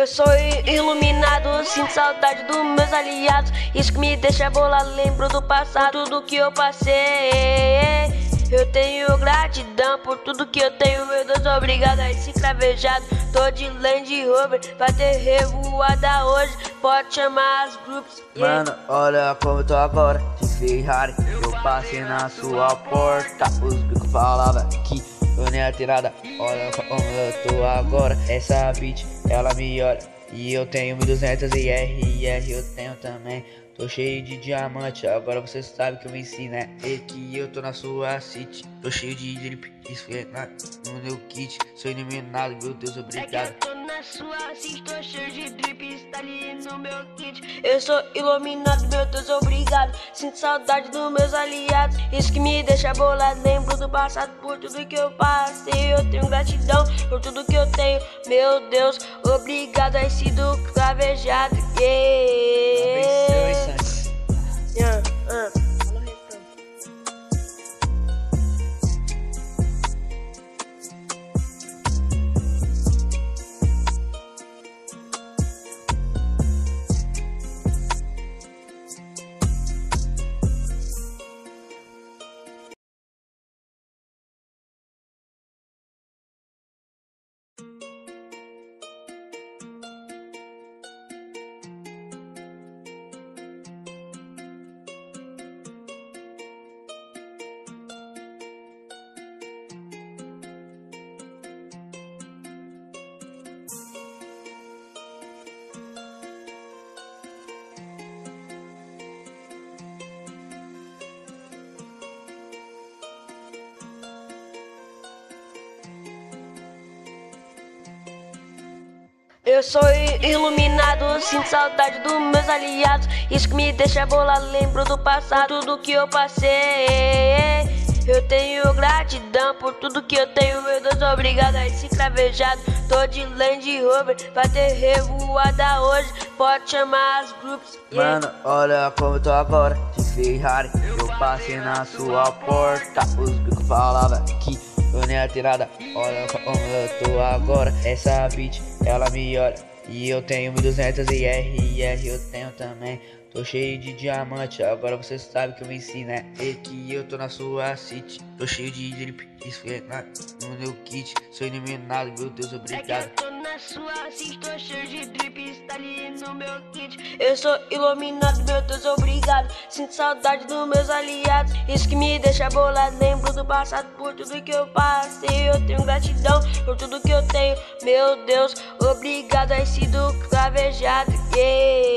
Eu sou iluminado, sinto saudade dos meus aliados. Isso que me deixa bola, lembro do passado, tudo que eu passei. Eu tenho gratidão por tudo que eu tenho, meu Deus, obrigado a esse cravejado. Tô de Land Rover pra ter revoada hoje, pode chamar as grupos. Mano, olha como eu tô agora, de Ferrari. Eu passei na sua porta, os bicos falavam que eu nem ia ter nada. Olha como eu tô agora, essa beat, ela me olha. E eu tenho 1200 e RR eu tenho também. Tô cheio de diamante, agora você sabe que eu me ensino, né? E que eu tô na sua city. Tô cheio de drip, esfregado no meu kit. Sou eliminado, meu Deus, obrigado. É na sua city, tô cheio de drip, meu kit. Eu sou iluminado, meu Deus, obrigado. Sinto saudade dos meus aliados. Isso que me deixa bolado. Lembro do passado por tudo que eu passei. Eu tenho gratidão por tudo que eu tenho. Meu Deus, obrigado. Ai, sido cravejado. Yeah. Yeah, Eu sou iluminado, sinto saudade dos meus aliados. Isso que me deixa bola, lembro do passado, tudo que eu passei. Eu tenho gratidão por tudo que eu tenho, meu Deus, obrigado a esse cravejado. Tô de Land Rover pra ter revoada hoje, pode chamar as grupos. Mano, olha como eu tô agora, de Ferrari. Eu passei na sua porta, os bicos falavam que eu nem nada. Olha como eu tô agora. Essa beat, ela me olha. E eu tenho 1200 e RR eu tenho também. Tô cheio de diamante, agora você sabe que eu me ensino, né? E que eu tô na sua city. Tô cheio de drip, esfregado no meu kit. Sou eliminado, meu Deus, obrigado. É na sua tô cheio de drip, está ali no meu kit. Eu sou iluminado, meu Deus, obrigado. Sinto saudade dos meus aliados. Isso que me deixa bolado. Lembro do passado por tudo que eu passei. Eu tenho gratidão por tudo que eu tenho. Meu Deus, obrigado. Ai, sido cravejado. Yeah.